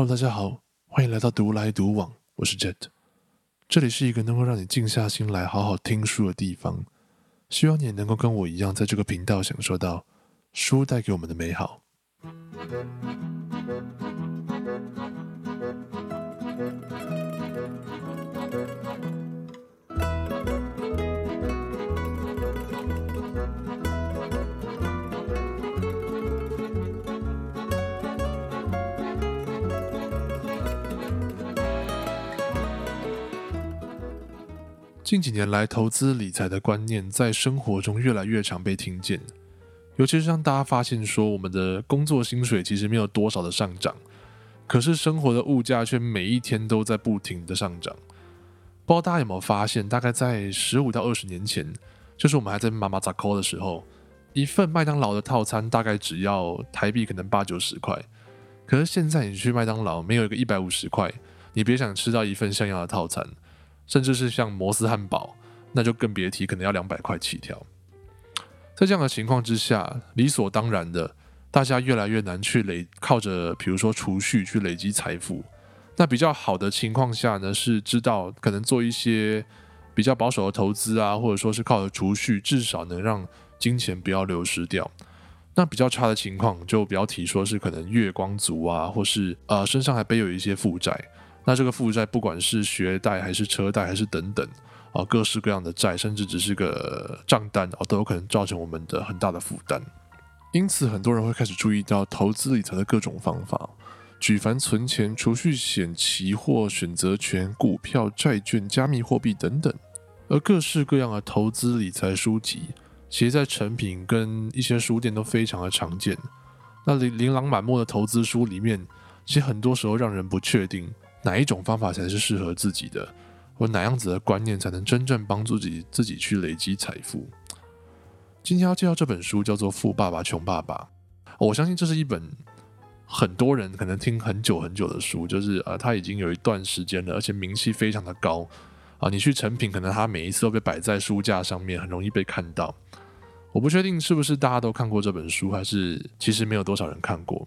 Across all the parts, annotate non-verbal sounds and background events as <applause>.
Hello，大家好，欢迎来到独来独往，我是 Jet，这里是一个能够让你静下心来好好听书的地方，希望你也能够跟我一样，在这个频道享受到书带给我们的美好。近几年来，投资理财的观念在生活中越来越常被听见，尤其是让大家发现说，我们的工作薪水其实没有多少的上涨，可是生活的物价却每一天都在不停的上涨。不知道大家有没有发现，大概在十五到二十年前，就是我们还在妈妈砸扣的时候，一份麦当劳的套餐大概只要台币可能八九十块，可是现在你去麦当劳，没有一个一百五十块，你别想吃到一份像样的套餐。甚至是像摩斯汉堡，那就更别提，可能要两百块起跳。在这样的情况之下，理所当然的，大家越来越难去累靠着，比如说储蓄去累积财富。那比较好的情况下呢，是知道可能做一些比较保守的投资啊，或者说是靠着储蓄，至少能让金钱不要流失掉。那比较差的情况，就不要提说是可能月光族啊，或是呃身上还背有一些负债。那这个负债，不管是学贷还是车贷还是等等啊，各式各样的债，甚至只是个账单啊，都有可能造成我们的很大的负担。因此，很多人会开始注意到投资理财的各种方法，举凡存钱、储蓄险、期货、选择权、股票、债券、加密货币等等。而各式各样的投资理财书籍，其实在成品跟一些书店都非常的常见。那琳琳琅满目的投资书里面，其实很多时候让人不确定。哪一种方法才是适合自己的，或哪样子的观念才能真正帮助自己自己去累积财富？今天要介绍这本书叫做《富爸爸穷爸爸》，我相信这是一本很多人可能听很久很久的书，就是呃，它已经有一段时间了，而且名气非常的高啊。你去成品，可能它每一次都被摆在书架上面，很容易被看到。我不确定是不是大家都看过这本书，还是其实没有多少人看过。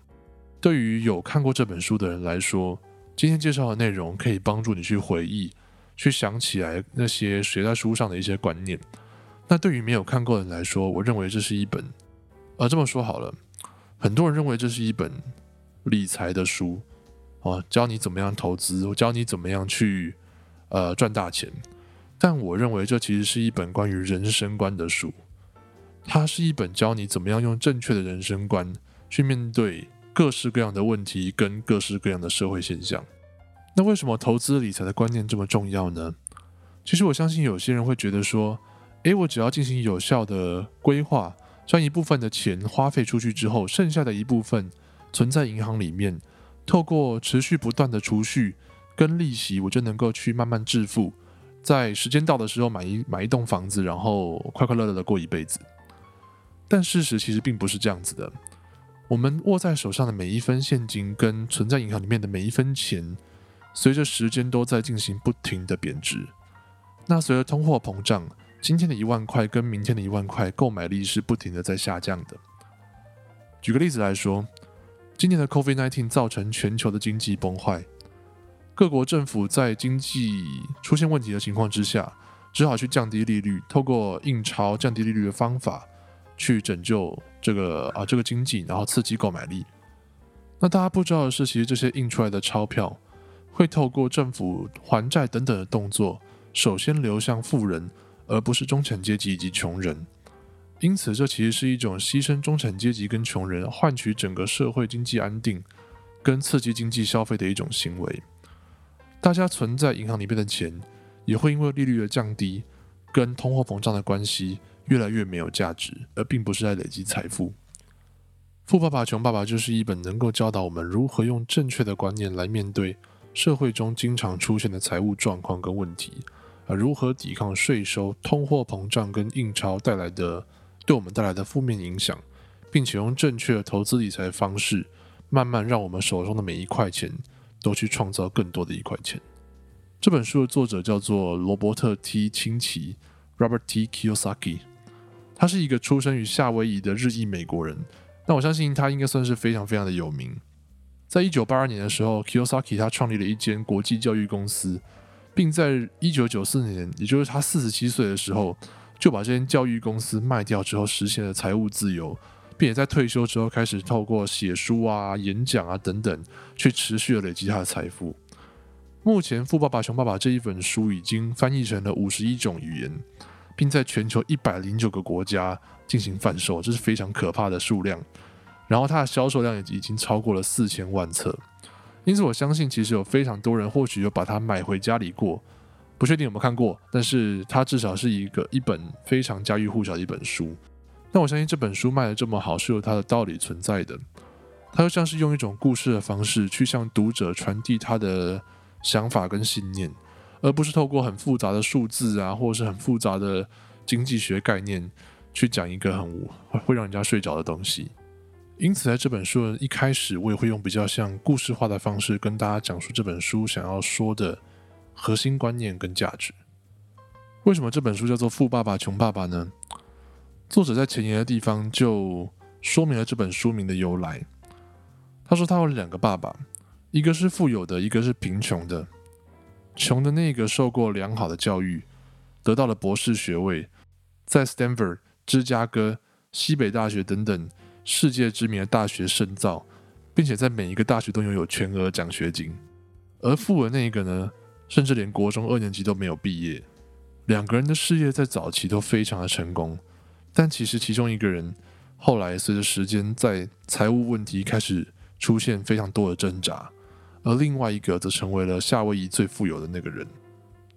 对于有看过这本书的人来说，今天介绍的内容可以帮助你去回忆、去想起来那些学在书上的一些观念。那对于没有看过的人来说，我认为这是一本……呃，这么说好了，很多人认为这是一本理财的书啊，教你怎么样投资，教你怎么样去呃赚大钱。但我认为这其实是一本关于人生观的书，它是一本教你怎么样用正确的人生观去面对。各式各样的问题跟各式各样的社会现象，那为什么投资理财的观念这么重要呢？其实我相信有些人会觉得说，诶，我只要进行有效的规划，将一部分的钱花费出去之后，剩下的一部分存在银行里面，透过持续不断的储蓄跟利息，我就能够去慢慢致富，在时间到的时候买一买一栋房子，然后快快乐乐的过一辈子。但事实其实并不是这样子的。我们握在手上的每一分现金，跟存在银行里面的每一分钱，随着时间都在进行不停的贬值。那随着通货膨胀，今天的一万块跟明天的一万块购买力是不停的在下降的。举个例子来说，今年的 COVID-19 造成全球的经济崩坏，各国政府在经济出现问题的情况之下，只好去降低利率，透过印钞降低利率的方法。去拯救这个啊这个经济，然后刺激购买力。那大家不知道的是，其实这些印出来的钞票会透过政府还债等等的动作，首先流向富人，而不是中产阶级以及穷人。因此，这其实是一种牺牲中产阶级跟穷人，换取整个社会经济安定跟刺激经济消费的一种行为。大家存在银行里面的钱，也会因为利率的降低跟通货膨胀的关系。越来越没有价值，而并不是在累积财富。《富爸爸穷爸爸》就是一本能够教导我们如何用正确的观念来面对社会中经常出现的财务状况跟问题，而如何抵抗税收、通货膨胀跟印钞带来的对我们带来的负面影响，并且用正确的投资理财方式，慢慢让我们手中的每一块钱都去创造更多的一块钱。这本书的作者叫做罗伯特 T 清崎 （Robert T Kiyosaki）。他是一个出生于夏威夷的日裔美国人，那我相信他应该算是非常非常的有名。在一九八二年的时候，Kiyosaki 他创立了一间国际教育公司，并在一九九四年，也就是他四十七岁的时候，就把这间教育公司卖掉之后，实现了财务自由，并且在退休之后开始透过写书啊、演讲啊等等，去持续的累积他的财富。目前，《富爸爸穷爸爸》这一本书已经翻译成了五十一种语言，并在全球一百零九个国家进行贩售，这是非常可怕的数量。然后它的销售量也已经超过了四千万册，因此我相信其实有非常多人或许有把它买回家里过，不确定有没有看过，但是它至少是一个一本非常家喻户晓的一本书。那我相信这本书卖的这么好是有它的道理存在的，它就像是用一种故事的方式去向读者传递他的想法跟信念，而不是透过很复杂的数字啊，或者是很复杂的经济学概念去讲一个很会让人家睡着的东西。因此，在这本书的一开始，我也会用比较像故事化的方式跟大家讲述这本书想要说的核心观念跟价值。为什么这本书叫做《富爸爸穷爸爸》呢？作者在前言的地方就说明了这本书名的由来。他说他有两个爸爸，一个是富有的，一个是贫穷的。穷的那个受过良好的教育，得到了博士学位，在 Stanford、芝加哥、西北大学等等。世界知名的大学深造，并且在每一个大学都拥有全额奖学金。而富的那一个呢，甚至连国中二年级都没有毕业。两个人的事业在早期都非常的成功，但其实其中一个人后来随着时间在财务问题开始出现非常多的挣扎，而另外一个则成为了夏威夷最富有的那个人。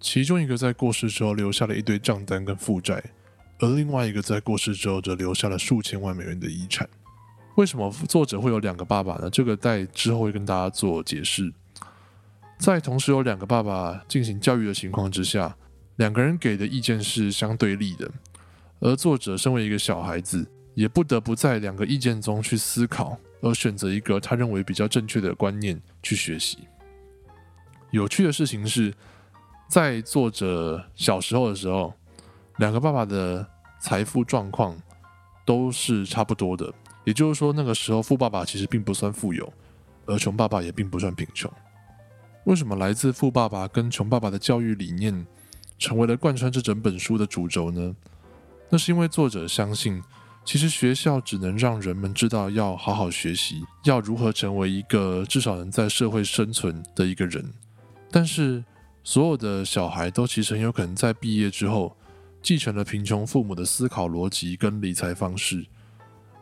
其中一个在过世之后留下了一堆账单跟负债。而另外一个在过世之后，则留下了数千万美元的遗产。为什么作者会有两个爸爸呢？这个在之后会跟大家做解释。在同时有两个爸爸进行教育的情况之下，两个人给的意见是相对立的。而作者身为一个小孩子，也不得不在两个意见中去思考，而选择一个他认为比较正确的观念去学习。有趣的事情是，在作者小时候的时候。两个爸爸的财富状况都是差不多的，也就是说，那个时候富爸爸其实并不算富有，而穷爸爸也并不算贫穷。为什么来自富爸爸跟穷爸爸的教育理念成为了贯穿这整本书的主轴呢？那是因为作者相信，其实学校只能让人们知道要好好学习，要如何成为一个至少能在社会生存的一个人。但是，所有的小孩都其实很有可能在毕业之后。继承了贫穷父母的思考逻辑跟理财方式，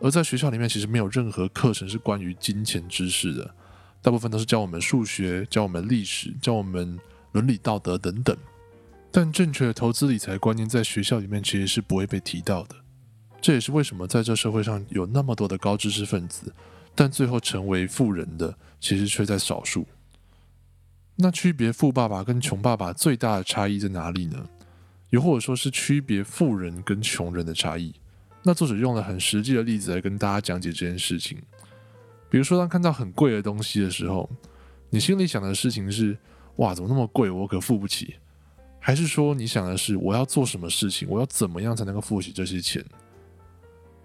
而在学校里面其实没有任何课程是关于金钱知识的，大部分都是教我们数学、教我们历史、教我们伦理道德等等。但正确的投资理财观念在学校里面其实是不会被提到的。这也是为什么在这社会上有那么多的高知识分子，但最后成为富人的其实却在少数。那区别富爸爸跟穷爸爸最大的差异在哪里呢？又或者说是区别富人跟穷人的差异，那作者用了很实际的例子来跟大家讲解这件事情。比如说，当看到很贵的东西的时候，你心里想的事情是：哇，怎么那么贵，我可付不起？还是说你想的是我要做什么事情，我要怎么样才能够付起这些钱？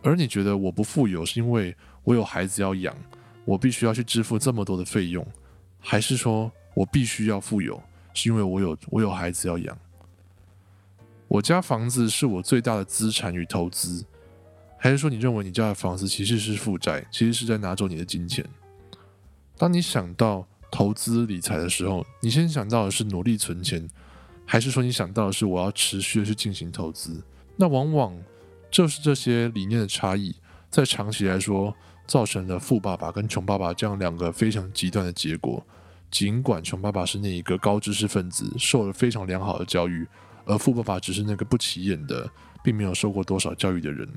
而你觉得我不富有是因为我有孩子要养，我必须要去支付这么多的费用，还是说我必须要富有是因为我有我有孩子要养？我家房子是我最大的资产与投资，还是说你认为你家的房子其实是负债，其实是在拿走你的金钱？当你想到投资理财的时候，你先想到的是努力存钱，还是说你想到的是我要持续的去进行投资？那往往就是这些理念的差异，在长期来说，造成了富爸爸跟穷爸爸这样两个非常极端的结果。尽管穷爸爸是那一个高知识分子，受了非常良好的教育。而富爸爸只是那个不起眼的，并没有受过多少教育的人。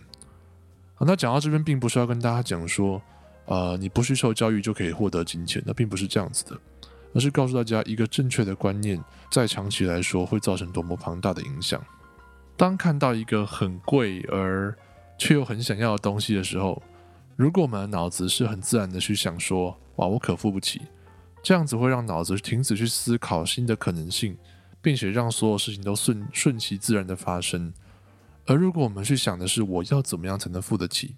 好，那讲到这边，并不是要跟大家讲说，呃，你不去受教育就可以获得金钱，那并不是这样子的，而是告诉大家一个正确的观念，在长期来说会造成多么庞大的影响。当看到一个很贵而却又很想要的东西的时候，如果我们的脑子是很自然的去想说，哇，我可付不起，这样子会让脑子停止去思考新的可能性。并且让所有事情都顺顺其自然的发生。而如果我们去想的是我要怎么样才能付得起，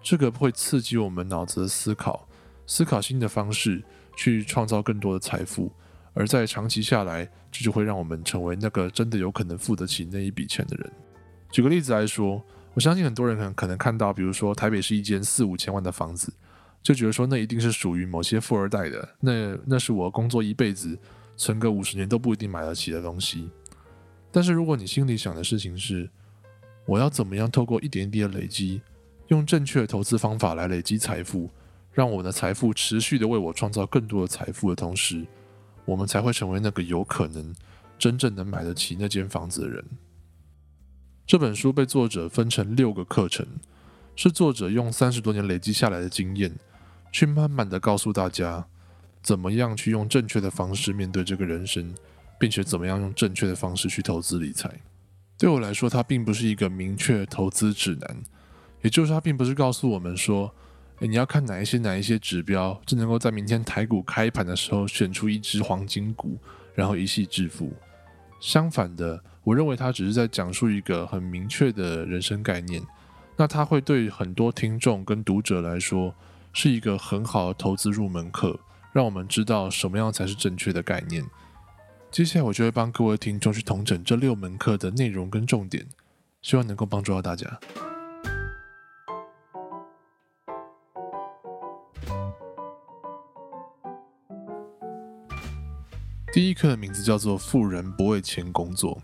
这个会刺激我们脑子的思考，思考新的方式去创造更多的财富，而在长期下来，这就会让我们成为那个真的有可能付得起那一笔钱的人。举个例子来说，我相信很多人可能可能看到，比如说台北是一间四五千万的房子，就觉得说那一定是属于某些富二代的，那那是我工作一辈子存个五十年都不一定买得起的东西。但是如果你心里想的事情是，我要怎么样透过一点一滴的累积，用正确的投资方法来累积财富，让我的财富持续的为我创造更多的财富的同时，我们才会成为那个有可能真正能买得起那间房子的人。这本书被作者分成六个课程，是作者用三十多年累积下来的经验，去慢慢的告诉大家，怎么样去用正确的方式面对这个人生，并且怎么样用正确的方式去投资理财。对我来说，它并不是一个明确投资指南，也就是它并不是告诉我们说，你要看哪一些哪一些指标，就能够在明天台股开盘的时候选出一只黄金股，然后一夕致富。相反的，我认为它只是在讲述一个很明确的人生概念，那它会对很多听众跟读者来说是一个很好的投资入门课，让我们知道什么样才是正确的概念。接下来我就会帮各位听众去统整这六门课的内容跟重点，希望能够帮助到大家。第一课的名字叫做“富人不为钱工作”。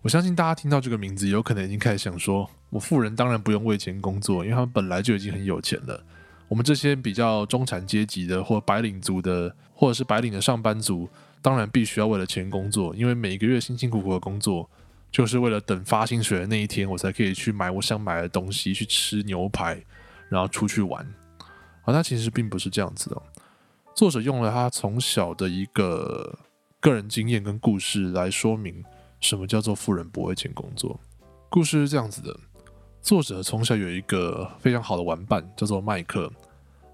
我相信大家听到这个名字，有可能已经开始想说：“我富人当然不用为钱工作，因为他们本来就已经很有钱了。”我们这些比较中产阶级的，或白领族的，或者是白领的上班族。当然必须要为了钱工作，因为每个月辛辛苦苦的工作，就是为了等发薪水的那一天，我才可以去买我想买的东西，去吃牛排，然后出去玩。而他其实并不是这样子的。作者用了他从小的一个个人经验跟故事来说明什么叫做富人不为钱工作。故事是这样子的：作者从小有一个非常好的玩伴，叫做麦克。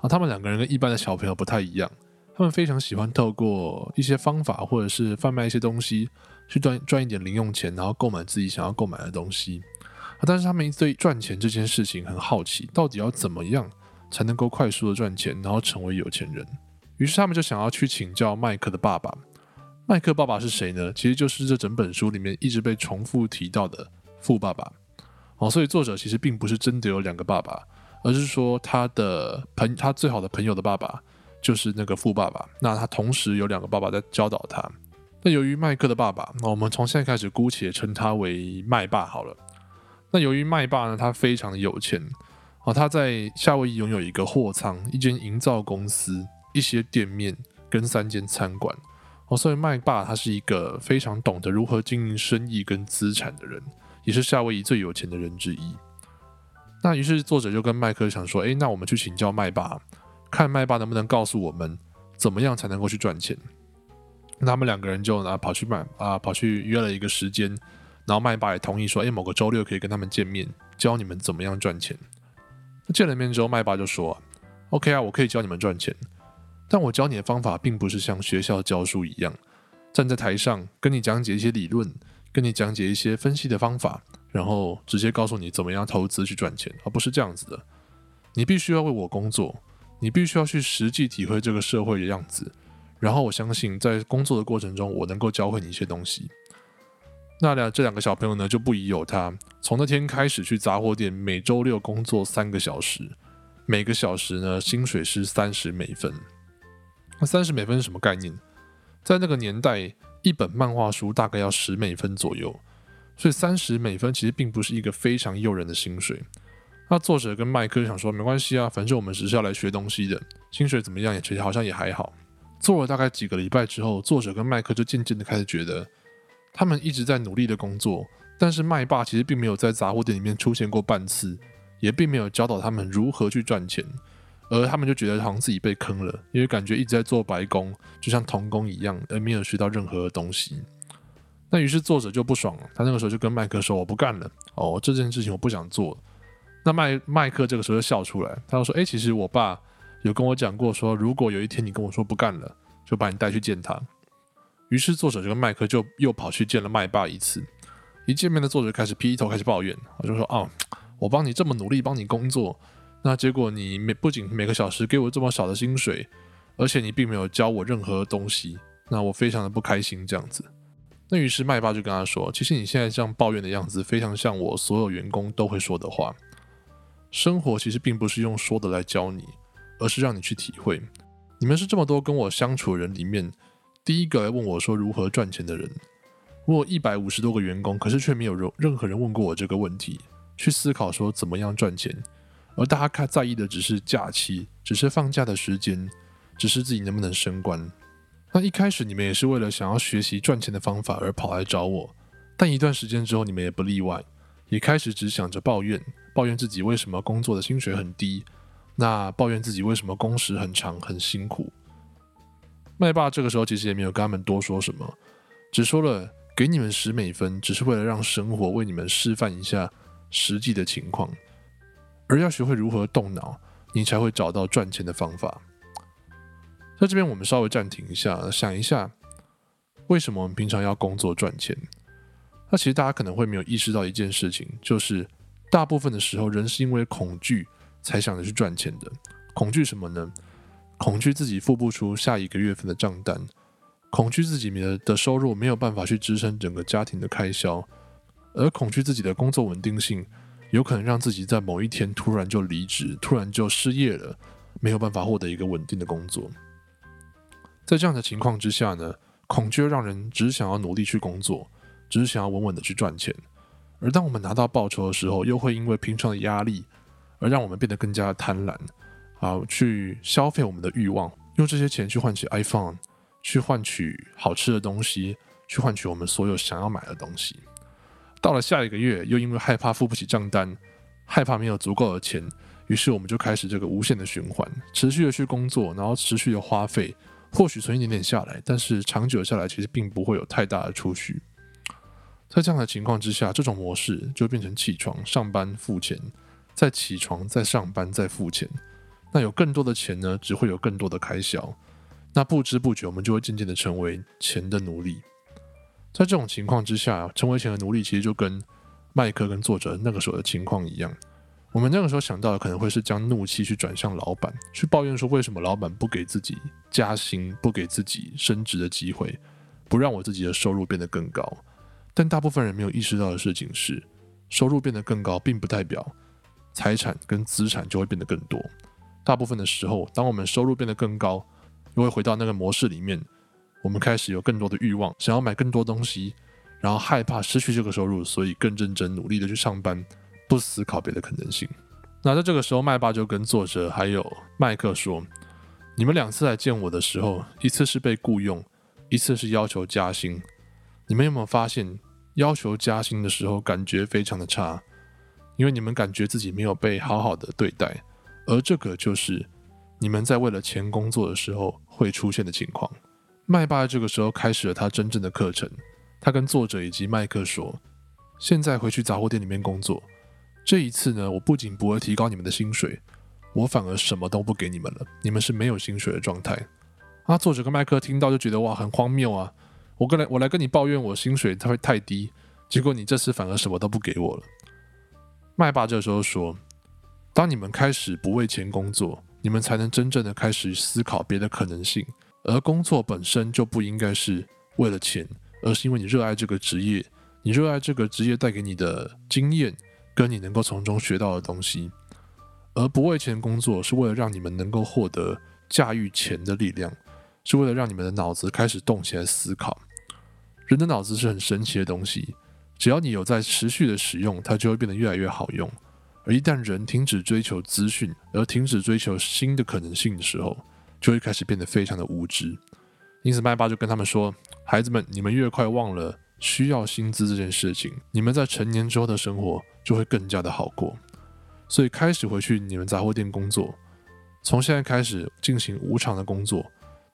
啊，他们两个人跟一般的小朋友不太一样。他们非常喜欢透过一些方法，或者是贩卖一些东西，去赚赚一点零用钱，然后购买自己想要购买的东西。但是他们对赚钱这件事情很好奇，到底要怎么样才能够快速的赚钱，然后成为有钱人？于是他们就想要去请教麦克的爸爸。麦克爸爸是谁呢？其实就是这整本书里面一直被重复提到的富爸爸。哦，所以作者其实并不是真的有两个爸爸，而是说他的朋他最好的朋友的爸爸。就是那个富爸爸，那他同时有两个爸爸在教导他。那由于麦克的爸爸，那我们从现在开始姑且称他为麦爸好了。那由于麦爸呢，他非常的有钱哦，他在夏威夷拥有一个货仓、一间营造公司、一些店面跟三间餐馆哦，所以麦霸他是一个非常懂得如何经营生意跟资产的人，也是夏威夷最有钱的人之一。那于是作者就跟麦克想说：“诶，那我们去请教麦霸。”看麦霸能不能告诉我们怎么样才能够去赚钱？那他们两个人就拿跑去买啊，跑去约了一个时间，然后麦霸也同意说：“哎，某个周六可以跟他们见面，教你们怎么样赚钱。”见了面之后，麦霸就说：“OK 啊，我可以教你们赚钱，但我教你的方法并不是像学校教书一样，站在台上跟你讲解一些理论，跟你讲解一些分析的方法，然后直接告诉你怎么样投资去赚钱，而不是这样子的。你必须要为我工作。”你必须要去实际体会这个社会的样子，然后我相信在工作的过程中，我能够教会你一些东西。那两这两个小朋友呢就不疑有他，从那天开始去杂货店，每周六工作三个小时，每个小时呢薪水是三十美分。那三十美分是什么概念？在那个年代，一本漫画书大概要十美分左右，所以三十美分其实并不是一个非常诱人的薪水。那作者跟麦克就想说，没关系啊，反正我们只是要来学东西的，薪水怎么样也其实好像也还好。做了大概几个礼拜之后，作者跟麦克就渐渐的开始觉得，他们一直在努力的工作，但是麦霸其实并没有在杂货店里面出现过半次，也并没有教导他们如何去赚钱，而他们就觉得好像自己被坑了，因为感觉一直在做白工，就像童工一样，而没有学到任何的东西。那于是作者就不爽了，他那个时候就跟麦克说：“我不干了，哦，这件事情我不想做。”那麦 <laughs> 麦克这个时候就笑出来，他就说：“哎，其实我爸有跟我讲过，说如果有一天你跟我说不干了，就把你带去见他。”于是作者就跟麦克就又跑去见了麦爸一次。一见面的作者开始劈头开始抱怨，我就说：“哦，我帮你这么努力帮你工作，那结果你每不仅每个小时给我这么少的薪水，而且你并没有教我任何东西，那我非常的不开心这样子。那于是麦爸就跟他说：“其实你现在这样抱怨的样子，非常像我所有员工都会说的话。生活其实并不是用说的来教你，而是让你去体会。你们是这么多跟我相处的人里面，第一个来问我说如何赚钱的人。我一百五十多个员工，可是却没有任任何人问过我这个问题，去思考说怎么样赚钱。”而大家看在意的只是假期，只是放假的时间，只是自己能不能升官。那一开始你们也是为了想要学习赚钱的方法而跑来找我，但一段时间之后你们也不例外，也开始只想着抱怨，抱怨自己为什么工作的薪水很低，那抱怨自己为什么工时很长很辛苦。麦霸这个时候其实也没有跟他们多说什么，只说了给你们十美分，只是为了让生活为你们示范一下实际的情况。而要学会如何动脑，你才会找到赚钱的方法。在这边，我们稍微暂停一下，想一下，为什么我们平常要工作赚钱？那其实大家可能会没有意识到一件事情，就是大部分的时候，人是因为恐惧才想着去赚钱的。恐惧什么呢？恐惧自己付不出下一个月份的账单，恐惧自己的的收入没有办法去支撑整个家庭的开销，而恐惧自己的工作稳定性。有可能让自己在某一天突然就离职，突然就失业了，没有办法获得一个稳定的工作。在这样的情况之下呢，恐惧让人只想要努力去工作，只想要稳稳的去赚钱。而当我们拿到报酬的时候，又会因为平常的压力而让我们变得更加贪婪，啊，去消费我们的欲望，用这些钱去换取 iPhone，去换取好吃的东西，去换取我们所有想要买的东西。到了下一个月，又因为害怕付不起账单，害怕没有足够的钱，于是我们就开始这个无限的循环，持续的去工作，然后持续的花费，或许存一点点下来，但是长久下来其实并不会有太大的储蓄。在这样的情况之下，这种模式就变成起床上班付钱，再起床再上班再付钱。那有更多的钱呢，只会有更多的开销。那不知不觉，我们就会渐渐的成为钱的奴隶。在这种情况之下，成为钱的奴隶，其实就跟麦克跟作者那个时候的情况一样。我们那个时候想到的，可能会是将怒气去转向老板，去抱怨说为什么老板不给自己加薪，不给自己升职的机会，不让我自己的收入变得更高。但大部分人没有意识到的事情是，收入变得更高，并不代表财产跟资产就会变得更多。大部分的时候，当我们收入变得更高，又会回到那个模式里面。我们开始有更多的欲望，想要买更多东西，然后害怕失去这个收入，所以更认真努力的去上班，不思考别的可能性。那在这个时候，麦爸就跟作者还有麦克说：“你们两次来见我的时候，一次是被雇佣，一次是要求加薪。你们有没有发现，要求加薪的时候感觉非常的差？因为你们感觉自己没有被好好的对待，而这个就是你们在为了钱工作的时候会出现的情况。”麦爸这个时候开始了他真正的课程。他跟作者以及麦克说：“现在回去杂货店里面工作。这一次呢，我不仅不会提高你们的薪水，我反而什么都不给你们了。你们是没有薪水的状态。”啊，作者跟麦克听到就觉得哇，很荒谬啊！我跟来我来跟你抱怨我薪水它会太低，结果你这次反而什么都不给我了。麦爸这时候说：“当你们开始不为钱工作，你们才能真正的开始思考别的可能性。”而工作本身就不应该是为了钱，而是因为你热爱这个职业，你热爱这个职业带给你的经验，跟你能够从中学到的东西。而不为钱工作，是为了让你们能够获得驾驭钱的力量，是为了让你们的脑子开始动起来思考。人的脑子是很神奇的东西，只要你有在持续的使用，它就会变得越来越好用。而一旦人停止追求资讯，而停止追求新的可能性的时候，就会开始变得非常的无知，因此麦爸就跟他们说：“孩子们，你们越快忘了需要薪资这件事情，你们在成年之后的生活就会更加的好过。所以开始回去你们杂货店工作，从现在开始进行无偿的工作，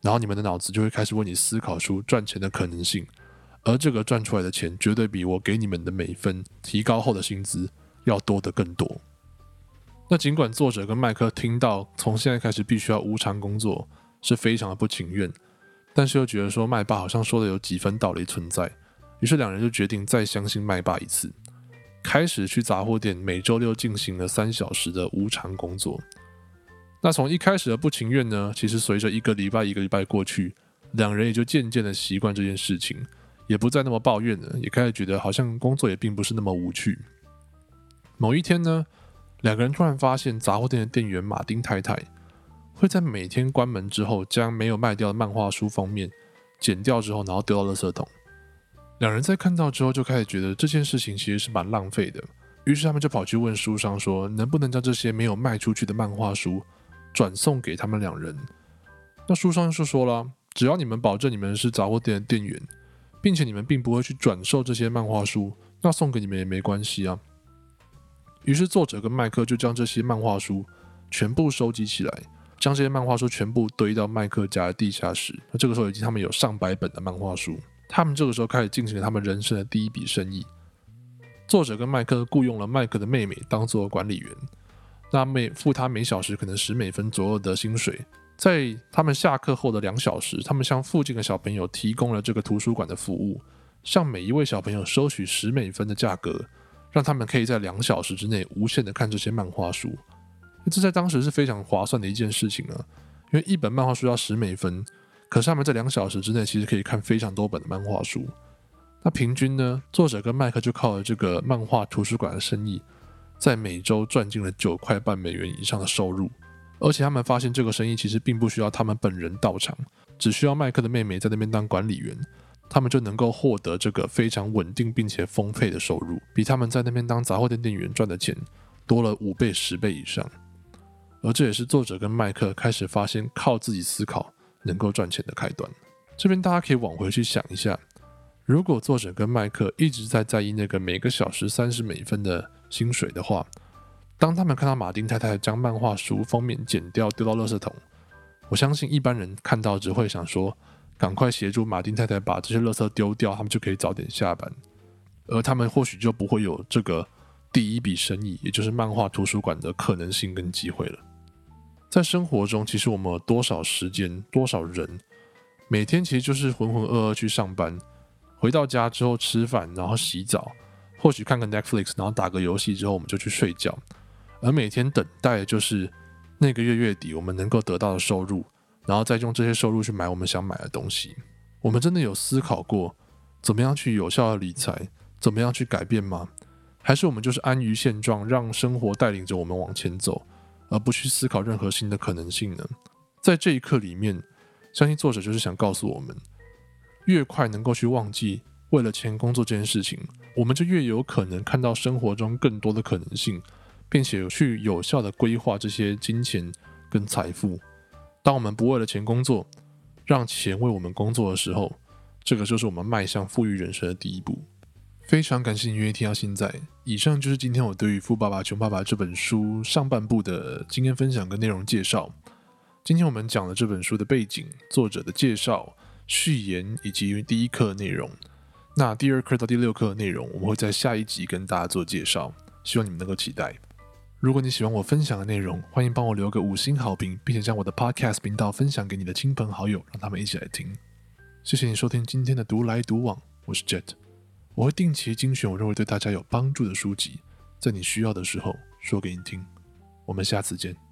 然后你们的脑子就会开始为你思考出赚钱的可能性，而这个赚出来的钱绝对比我给你们的每一分提高后的薪资要多得更多。”那尽管作者跟麦克听到从现在开始必须要无偿工作是非常的不情愿，但是又觉得说麦爸好像说的有几分道理存在，于是两人就决定再相信麦爸一次，开始去杂货店每周六进行了三小时的无偿工作。那从一开始的不情愿呢，其实随着一个礼拜一个礼拜过去，两人也就渐渐的习惯这件事情，也不再那么抱怨了，也开始觉得好像工作也并不是那么无趣。某一天呢，两个人突然发现杂货店的店员马丁太太会在每天关门之后，将没有卖掉的漫画书封面剪掉之后，然后丢到垃圾桶。两人在看到之后，就开始觉得这件事情其实是蛮浪费的，于是他们就跑去问书商说，能不能将这些没有卖出去的漫画书转送给他们两人？那书商就说了，只要你们保证你们是杂货店的店员，并且你们并不会去转售这些漫画书，那送给你们也没关系啊。于是作者跟麦克就将这些漫画书全部收集起来，将这些漫画书全部堆到麦克家的地下室。那这个时候已经他们有上百本的漫画书，他们这个时候开始进行了他们人生的第一笔生意。作者跟麦克雇佣了麦克的妹妹当做管理员，那每付他每小时可能十美分左右的薪水。在他们下课后的两小时，他们向附近的小朋友提供了这个图书馆的服务，向每一位小朋友收取十美分的价格。让他们可以在两小时之内无限的看这些漫画书，这在当时是非常划算的一件事情啊！因为一本漫画书要十美分，可是他们在两小时之内其实可以看非常多本的漫画书。那平均呢，作者跟麦克就靠了这个漫画图书馆的生意，在每周赚进了九块半美元以上的收入。而且他们发现这个生意其实并不需要他们本人到场，只需要麦克的妹妹在那边当管理员。他们就能够获得这个非常稳定并且丰沛的收入，比他们在那边当杂货店店员赚的钱多了五倍、十倍以上。而这也是作者跟麦克开始发现靠自己思考能够赚钱的开端。这边大家可以往回去想一下，如果作者跟麦克一直在在意那个每个小时三十美分的薪水的话，当他们看到马丁太太将漫画书封面剪掉丢到垃圾桶，我相信一般人看到只会想说。赶快协助马丁太太把这些垃圾丢掉，他们就可以早点下班，而他们或许就不会有这个第一笔生意，也就是漫画图书馆的可能性跟机会了。在生活中，其实我们有多少时间、多少人，每天其实就是浑浑噩噩去上班，回到家之后吃饭，然后洗澡，或许看个 Netflix，然后打个游戏之后，我们就去睡觉，而每天等待的就是那个月月底我们能够得到的收入。然后再用这些收入去买我们想买的东西。我们真的有思考过怎么样去有效的理财，怎么样去改变吗？还是我们就是安于现状，让生活带领着我们往前走，而不去思考任何新的可能性呢？在这一刻里面，相信作者就是想告诉我们：越快能够去忘记为了钱工作这件事情，我们就越有可能看到生活中更多的可能性，并且去有效的规划这些金钱跟财富。当我们不为了钱工作，让钱为我们工作的时候，这个就是我们迈向富裕人生的第一步。非常感谢你愿意听到现在。以上就是今天我对于《富爸爸穷爸爸》这本书上半部的经验分享跟内容介绍。今天我们讲了这本书的背景、作者的介绍、序言以及第一课内容。那第二课到第六课的内容，我们会在下一集跟大家做介绍，希望你们能够期待。如果你喜欢我分享的内容，欢迎帮我留个五星好评，并且将我的 Podcast 频道分享给你的亲朋好友，让他们一起来听。谢谢你收听今天的独来独往，我是 Jet，我会定期精选我认为对大家有帮助的书籍，在你需要的时候说给你听。我们下次见。